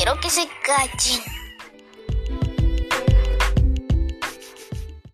quiero que se callen.